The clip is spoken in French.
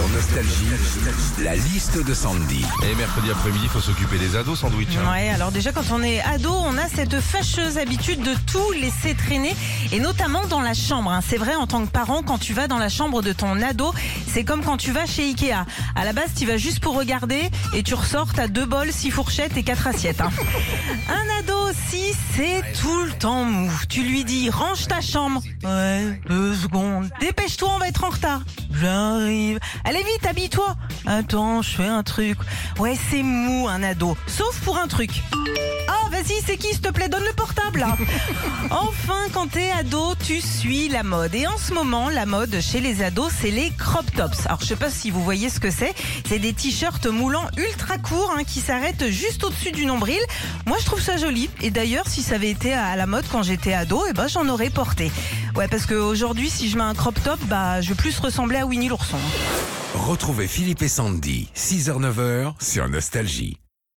Sur Nostalgie, la liste de Sandy. Et mercredi après-midi, il faut s'occuper des ados sandwich. hein. Ouais, alors déjà quand on est ado, on a cette fâcheuse habitude de tout laisser traîner et notamment dans la chambre. hein. C'est vrai en tant que parent, quand tu vas dans la chambre de ton ado, c'est comme quand tu vas chez Ikea. À la base, tu vas juste pour regarder et tu ressors, t'as deux bols, six fourchettes et quatre assiettes. hein. Un ado aussi, c'est tout le temps mou. Tu lui dis range ta chambre. Ouais, deux secondes. Dépêche-toi, on va être en retard. J'arrive. Allez vite, habille-toi. Attends, je fais un truc. Ouais, c'est mou un ado. Sauf pour un truc. Ah, c'est qui, s'il te plaît? Donne le portable, là. Enfin, quand t'es ado, tu suis la mode. Et en ce moment, la mode chez les ados, c'est les crop tops. Alors, je sais pas si vous voyez ce que c'est. C'est des t-shirts moulants ultra courts hein, qui s'arrêtent juste au-dessus du nombril. Moi, je trouve ça joli. Et d'ailleurs, si ça avait été à la mode quand j'étais ado, eh ben, j'en aurais porté. Ouais, parce qu'aujourd'hui, si je mets un crop top, bah, je vais plus ressembler à Winnie l'ourson. Retrouvez Philippe et Sandy, 6h-9h sur Nostalgie.